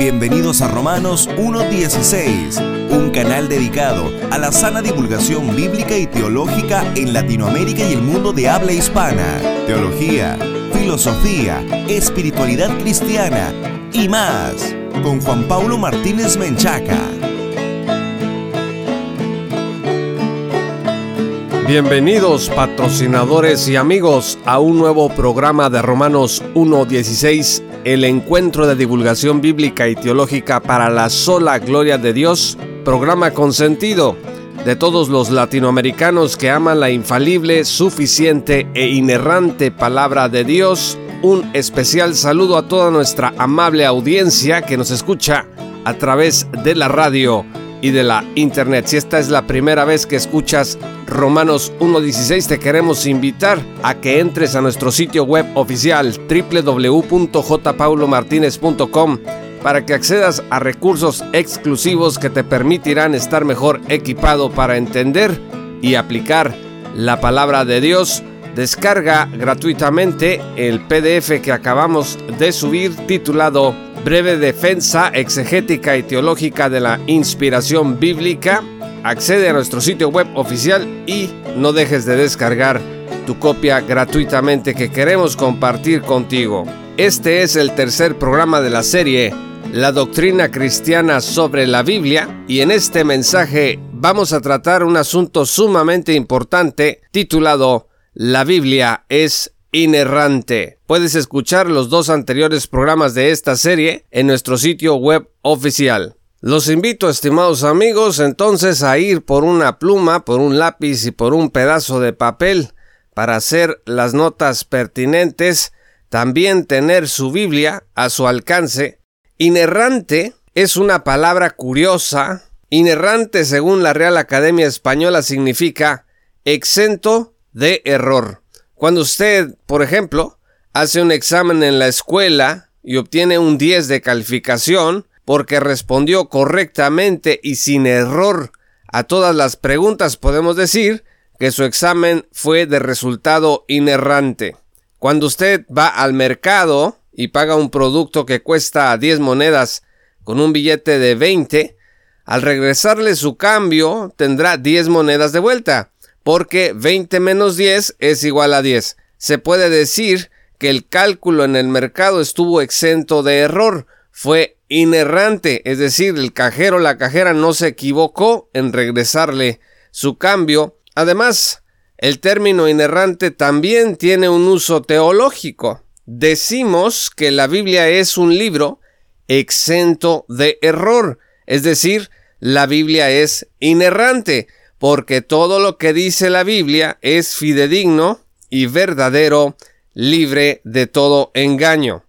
Bienvenidos a Romanos 1.16, un canal dedicado a la sana divulgación bíblica y teológica en Latinoamérica y el mundo de habla hispana. Teología, filosofía, espiritualidad cristiana y más, con Juan Paulo Martínez Menchaca. Bienvenidos patrocinadores y amigos a un nuevo programa de Romanos 1.16, el encuentro de divulgación bíblica y teológica para la sola gloria de Dios, programa consentido de todos los latinoamericanos que aman la infalible, suficiente e inerrante palabra de Dios. Un especial saludo a toda nuestra amable audiencia que nos escucha a través de la radio y de la internet. Si esta es la primera vez que escuchas Romanos 1.16, te queremos invitar a que entres a nuestro sitio web oficial www.jpaulomartinez.com para que accedas a recursos exclusivos que te permitirán estar mejor equipado para entender y aplicar la palabra de Dios. Descarga gratuitamente el PDF que acabamos de subir titulado breve defensa exegética y teológica de la inspiración bíblica, accede a nuestro sitio web oficial y no dejes de descargar tu copia gratuitamente que queremos compartir contigo. Este es el tercer programa de la serie La doctrina cristiana sobre la Biblia y en este mensaje vamos a tratar un asunto sumamente importante titulado La Biblia es inerrante. Puedes escuchar los dos anteriores programas de esta serie en nuestro sitio web oficial. Los invito, estimados amigos, entonces a ir por una pluma, por un lápiz y por un pedazo de papel para hacer las notas pertinentes, también tener su Biblia a su alcance. Inerrante es una palabra curiosa. Inerrante, según la Real Academia Española, significa exento de error. Cuando usted, por ejemplo, hace un examen en la escuela y obtiene un 10 de calificación porque respondió correctamente y sin error a todas las preguntas, podemos decir que su examen fue de resultado inerrante. Cuando usted va al mercado y paga un producto que cuesta 10 monedas con un billete de 20, al regresarle su cambio tendrá 10 monedas de vuelta porque 20 menos 10 es igual a 10. Se puede decir que el cálculo en el mercado estuvo exento de error, fue inerrante, es decir, el cajero la cajera no se equivocó en regresarle su cambio. Además, el término inerrante también tiene un uso teológico. Decimos que la Biblia es un libro exento de error, es decir, la Biblia es inerrante porque todo lo que dice la Biblia es fidedigno y verdadero, libre de todo engaño.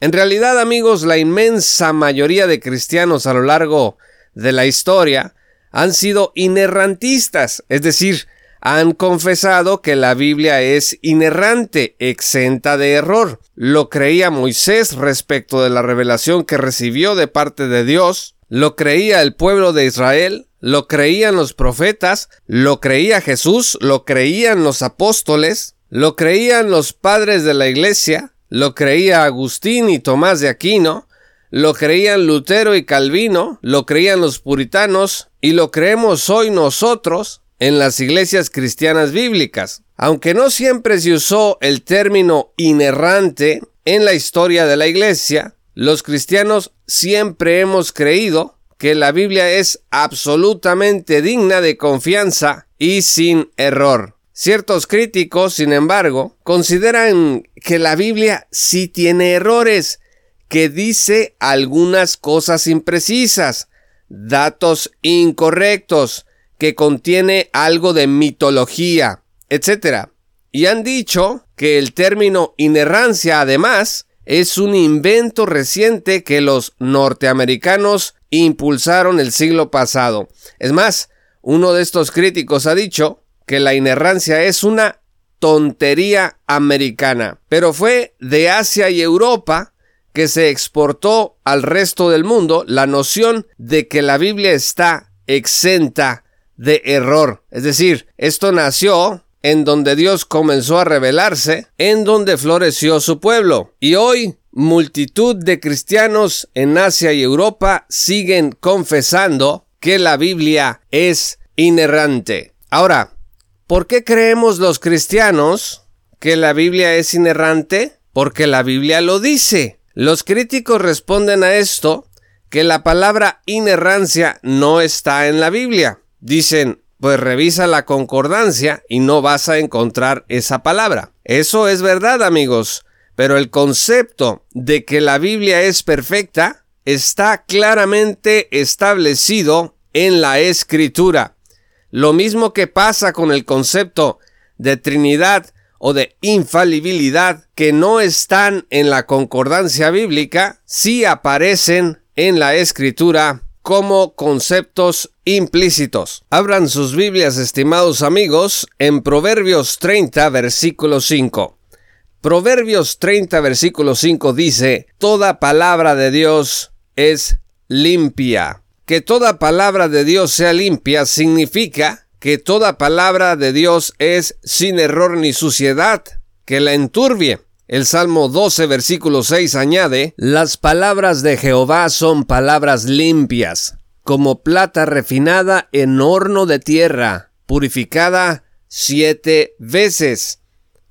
En realidad, amigos, la inmensa mayoría de cristianos a lo largo de la historia han sido inerrantistas, es decir, han confesado que la Biblia es inerrante, exenta de error. Lo creía Moisés respecto de la revelación que recibió de parte de Dios, lo creía el pueblo de Israel, lo creían los profetas, lo creía Jesús, lo creían los apóstoles, lo creían los padres de la iglesia, lo creía Agustín y Tomás de Aquino, lo creían Lutero y Calvino, lo creían los puritanos y lo creemos hoy nosotros en las iglesias cristianas bíblicas. Aunque no siempre se usó el término inerrante en la historia de la iglesia, los cristianos siempre hemos creído que la Biblia es absolutamente digna de confianza y sin error. Ciertos críticos, sin embargo, consideran que la Biblia sí tiene errores, que dice algunas cosas imprecisas, datos incorrectos, que contiene algo de mitología, etc. Y han dicho que el término inerrancia, además, es un invento reciente que los norteamericanos impulsaron el siglo pasado. Es más, uno de estos críticos ha dicho que la inerrancia es una tontería americana, pero fue de Asia y Europa que se exportó al resto del mundo la noción de que la Biblia está exenta de error. Es decir, esto nació en donde Dios comenzó a revelarse, en donde floreció su pueblo. Y hoy multitud de cristianos en Asia y Europa siguen confesando que la Biblia es inerrante. Ahora, ¿por qué creemos los cristianos que la Biblia es inerrante? Porque la Biblia lo dice. Los críticos responden a esto que la palabra inerrancia no está en la Biblia. Dicen, pues revisa la concordancia y no vas a encontrar esa palabra. Eso es verdad, amigos, pero el concepto de que la Biblia es perfecta está claramente establecido en la escritura. Lo mismo que pasa con el concepto de Trinidad o de infalibilidad que no están en la concordancia bíblica, sí aparecen en la escritura como conceptos implícitos. Abran sus Biblias, estimados amigos, en Proverbios 30, versículo 5. Proverbios 30, versículo 5 dice, Toda palabra de Dios es limpia. Que toda palabra de Dios sea limpia significa que toda palabra de Dios es sin error ni suciedad, que la enturbie. El Salmo 12, versículo 6 añade, Las palabras de Jehová son palabras limpias, como plata refinada en horno de tierra, purificada siete veces.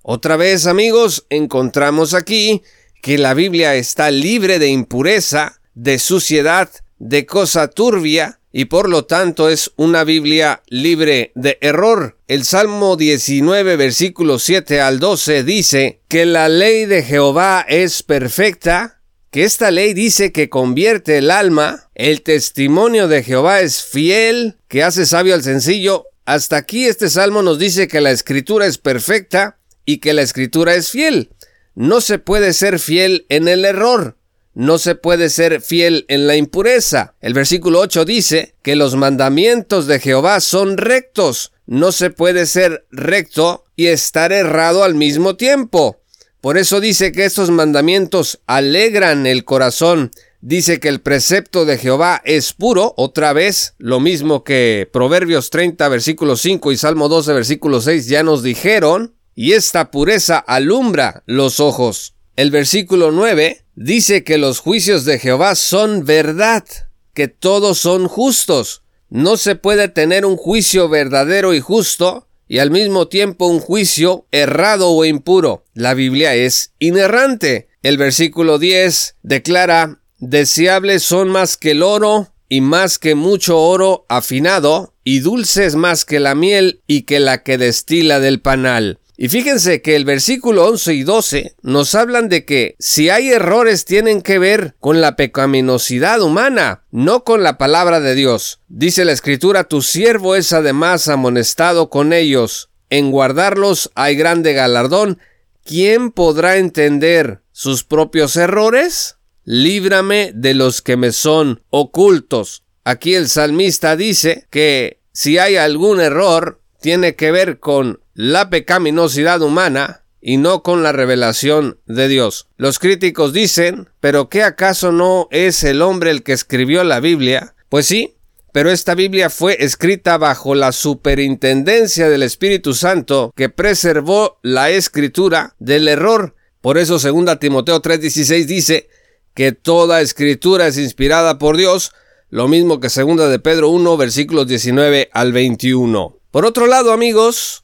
Otra vez, amigos, encontramos aquí que la Biblia está libre de impureza, de suciedad, de cosa turbia, y por lo tanto es una Biblia libre de error. El Salmo 19 versículo 7 al 12 dice que la ley de Jehová es perfecta, que esta ley dice que convierte el alma, el testimonio de Jehová es fiel, que hace sabio al sencillo. Hasta aquí este salmo nos dice que la escritura es perfecta y que la escritura es fiel. No se puede ser fiel en el error no se puede ser fiel en la impureza. El versículo 8 dice que los mandamientos de Jehová son rectos. No se puede ser recto y estar errado al mismo tiempo. Por eso dice que estos mandamientos alegran el corazón. Dice que el precepto de Jehová es puro, otra vez, lo mismo que Proverbios 30, versículo 5 y Salmo 12, versículo 6 ya nos dijeron, y esta pureza alumbra los ojos. El versículo 9 dice que los juicios de Jehová son verdad, que todos son justos. No se puede tener un juicio verdadero y justo y al mismo tiempo un juicio errado o impuro. La Biblia es inerrante. El versículo 10 declara, deseables son más que el oro y más que mucho oro afinado, y dulces más que la miel y que la que destila del panal. Y fíjense que el versículo 11 y 12 nos hablan de que si hay errores tienen que ver con la pecaminosidad humana, no con la palabra de Dios. Dice la escritura, tu siervo es además amonestado con ellos. En guardarlos hay grande galardón. ¿Quién podrá entender sus propios errores? Líbrame de los que me son ocultos. Aquí el salmista dice que si hay algún error, tiene que ver con la pecaminosidad humana y no con la revelación de Dios. Los críticos dicen, ¿pero qué acaso no es el hombre el que escribió la Biblia? Pues sí, pero esta Biblia fue escrita bajo la superintendencia del Espíritu Santo que preservó la escritura del error. Por eso 2 Timoteo 3:16 dice que toda escritura es inspirada por Dios, lo mismo que 2 de Pedro 1 versículos 19 al 21. Por otro lado, amigos,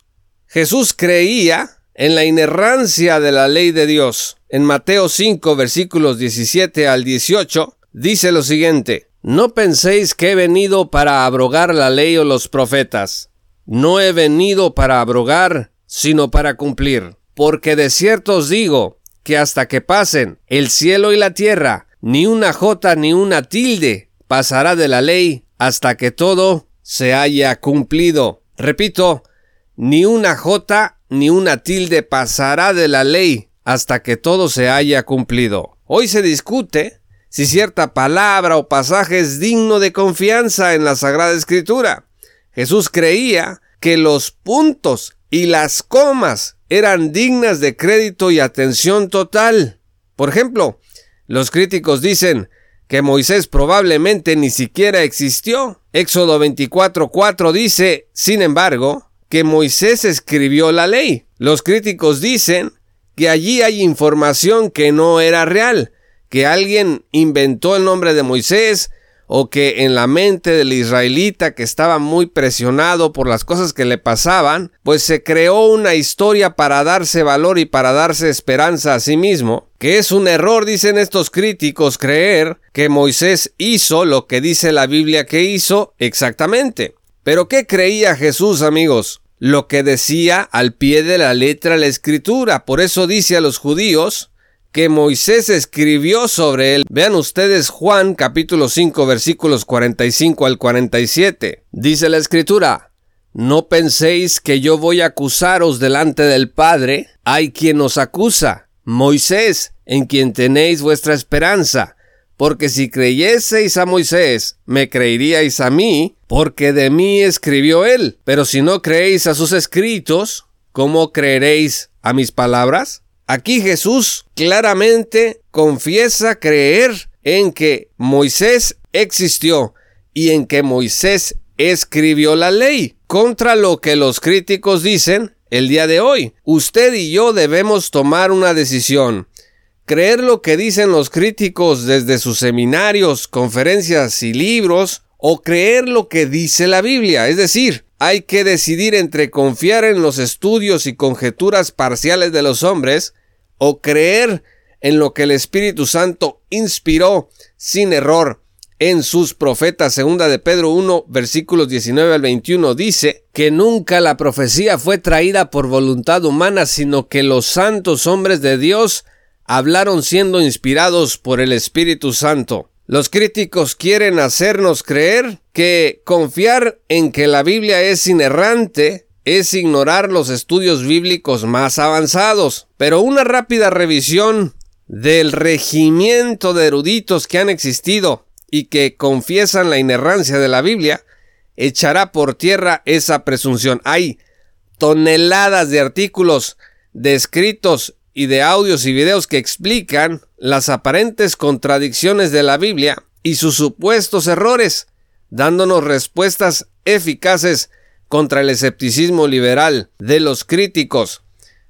Jesús creía en la inerrancia de la ley de Dios. En Mateo 5 versículos 17 al 18 dice lo siguiente, No penséis que he venido para abrogar la ley o los profetas. No he venido para abrogar, sino para cumplir. Porque de cierto os digo que hasta que pasen el cielo y la tierra, ni una jota ni una tilde pasará de la ley hasta que todo se haya cumplido. Repito, ni una jota ni una tilde pasará de la ley hasta que todo se haya cumplido. Hoy se discute si cierta palabra o pasaje es digno de confianza en la Sagrada Escritura. Jesús creía que los puntos y las comas eran dignas de crédito y atención total. Por ejemplo, los críticos dicen que Moisés probablemente ni siquiera existió. Éxodo 24:4 dice, sin embargo, que Moisés escribió la ley. Los críticos dicen que allí hay información que no era real, que alguien inventó el nombre de Moisés, o que en la mente del israelita que estaba muy presionado por las cosas que le pasaban, pues se creó una historia para darse valor y para darse esperanza a sí mismo, que es un error, dicen estos críticos, creer que Moisés hizo lo que dice la Biblia que hizo exactamente. Pero ¿qué creía Jesús, amigos? Lo que decía al pie de la letra la escritura. Por eso dice a los judíos, que Moisés escribió sobre él. Vean ustedes Juan capítulo 5 versículos 45 al 47. Dice la escritura, no penséis que yo voy a acusaros delante del Padre. Hay quien os acusa, Moisés, en quien tenéis vuestra esperanza. Porque si creyeseis a Moisés, me creeríais a mí, porque de mí escribió él. Pero si no creéis a sus escritos, ¿cómo creeréis a mis palabras? Aquí Jesús claramente confiesa creer en que Moisés existió y en que Moisés escribió la ley, contra lo que los críticos dicen el día de hoy. Usted y yo debemos tomar una decisión. Creer lo que dicen los críticos desde sus seminarios, conferencias y libros, o creer lo que dice la Biblia. Es decir, hay que decidir entre confiar en los estudios y conjeturas parciales de los hombres o creer en lo que el Espíritu Santo inspiró sin error en sus profetas. Segunda de Pedro 1, versículos 19 al 21 dice que nunca la profecía fue traída por voluntad humana, sino que los santos hombres de Dios hablaron siendo inspirados por el Espíritu Santo. Los críticos quieren hacernos creer que confiar en que la Biblia es inerrante es ignorar los estudios bíblicos más avanzados. Pero una rápida revisión del regimiento de eruditos que han existido y que confiesan la inerrancia de la Biblia echará por tierra esa presunción. Hay toneladas de artículos, de escritos y de audios y videos que explican las aparentes contradicciones de la Biblia y sus supuestos errores, dándonos respuestas eficaces contra el escepticismo liberal de los críticos.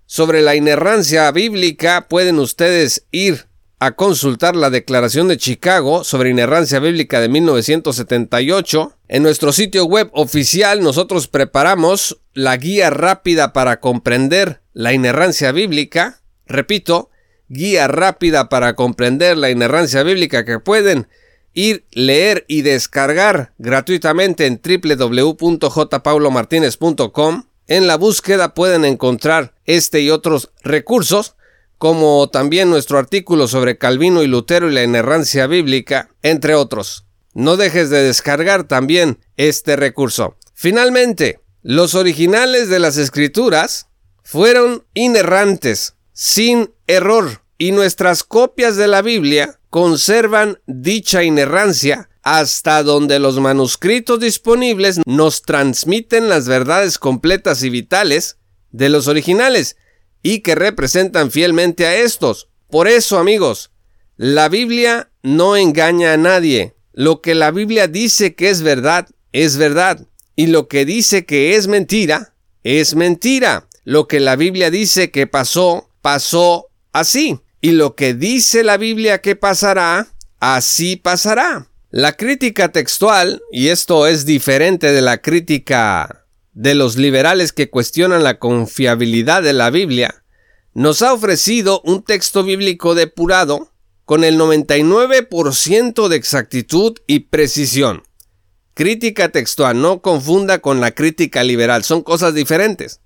Sobre la inerrancia bíblica pueden ustedes ir a consultar la Declaración de Chicago sobre inerrancia bíblica de 1978. En nuestro sitio web oficial nosotros preparamos la guía rápida para comprender la inerrancia bíblica. Repito, guía rápida para comprender la inerrancia bíblica que pueden ir, leer y descargar gratuitamente en www.jpaulomartinez.com. En la búsqueda pueden encontrar este y otros recursos, como también nuestro artículo sobre Calvino y Lutero y la inerrancia bíblica, entre otros. No dejes de descargar también este recurso. Finalmente, los originales de las escrituras fueron inerrantes, sin error, y nuestras copias de la Biblia conservan dicha inerrancia hasta donde los manuscritos disponibles nos transmiten las verdades completas y vitales de los originales y que representan fielmente a estos. Por eso, amigos, la Biblia no engaña a nadie. Lo que la Biblia dice que es verdad, es verdad. Y lo que dice que es mentira, es mentira. Lo que la Biblia dice que pasó, pasó así. Y lo que dice la Biblia que pasará, así pasará. La crítica textual, y esto es diferente de la crítica de los liberales que cuestionan la confiabilidad de la Biblia, nos ha ofrecido un texto bíblico depurado con el 99% de exactitud y precisión. Crítica textual, no confunda con la crítica liberal, son cosas diferentes.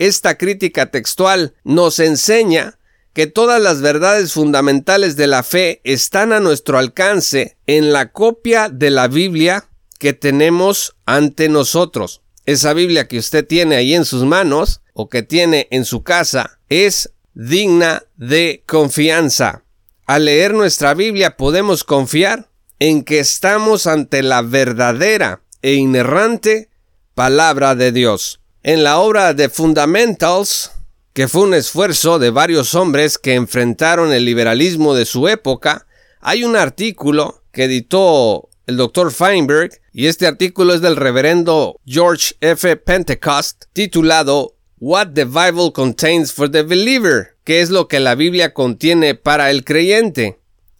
Esta crítica textual nos enseña que todas las verdades fundamentales de la fe están a nuestro alcance en la copia de la Biblia que tenemos ante nosotros. Esa Biblia que usted tiene ahí en sus manos o que tiene en su casa es digna de confianza. Al leer nuestra Biblia podemos confiar en que estamos ante la verdadera e inerrante palabra de Dios. En la obra de Fundamentals que fue un esfuerzo de varios hombres que enfrentaron el liberalismo de su época, hay un artículo que editó el doctor Feinberg, y este artículo es del reverendo George F. Pentecost, titulado What the Bible Contains for the Believer. qué es lo que la Biblia contiene para el creyente.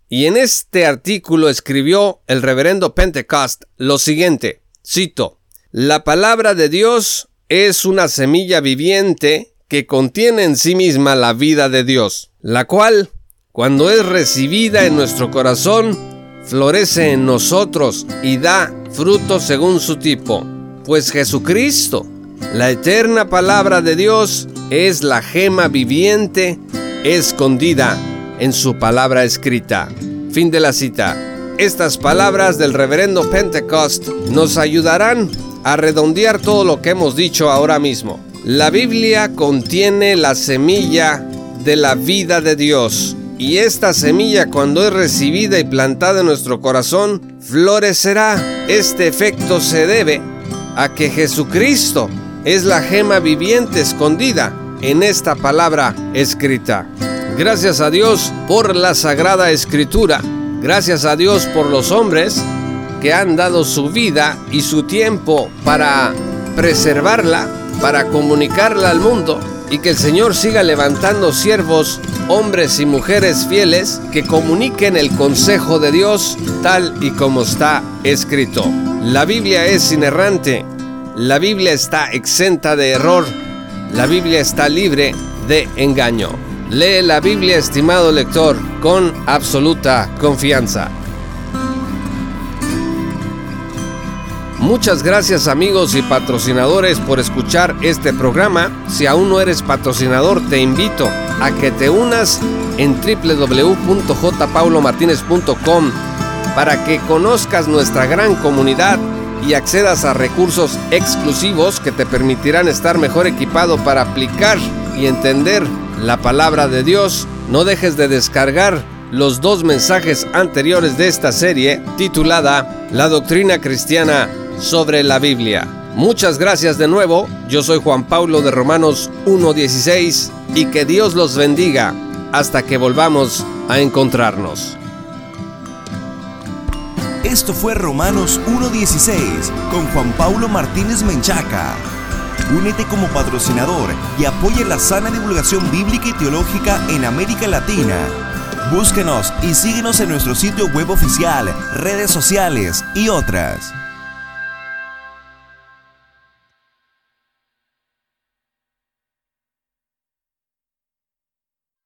Y en este artículo escribió el reverendo Pentecost lo siguiente, cito, La palabra de Dios es una semilla viviente que contiene en sí misma la vida de Dios, la cual, cuando es recibida en nuestro corazón, florece en nosotros y da fruto según su tipo, pues Jesucristo, la eterna palabra de Dios, es la gema viviente escondida en su palabra escrita. Fin de la cita. Estas palabras del reverendo Pentecost nos ayudarán a redondear todo lo que hemos dicho ahora mismo. La Biblia contiene la semilla de la vida de Dios y esta semilla cuando es recibida y plantada en nuestro corazón florecerá. Este efecto se debe a que Jesucristo es la gema viviente escondida en esta palabra escrita. Gracias a Dios por la sagrada escritura. Gracias a Dios por los hombres que han dado su vida y su tiempo para preservarla, para comunicarla al mundo y que el Señor siga levantando siervos, hombres y mujeres fieles que comuniquen el consejo de Dios tal y como está escrito. La Biblia es inerrante, la Biblia está exenta de error, la Biblia está libre de engaño. Lee la Biblia, estimado lector, con absoluta confianza. Muchas gracias amigos y patrocinadores por escuchar este programa. Si aún no eres patrocinador, te invito a que te unas en www.jpaulomartinez.com para que conozcas nuestra gran comunidad y accedas a recursos exclusivos que te permitirán estar mejor equipado para aplicar y entender la palabra de Dios. No dejes de descargar los dos mensajes anteriores de esta serie titulada La doctrina cristiana sobre la Biblia. Muchas gracias de nuevo, yo soy Juan Pablo de Romanos 1.16 y que Dios los bendiga hasta que volvamos a encontrarnos. Esto fue Romanos 1.16 con Juan Pablo Martínez Menchaca. Únete como patrocinador y apoya la sana divulgación bíblica y teológica en América Latina. Búsquenos y síguenos en nuestro sitio web oficial, redes sociales y otras.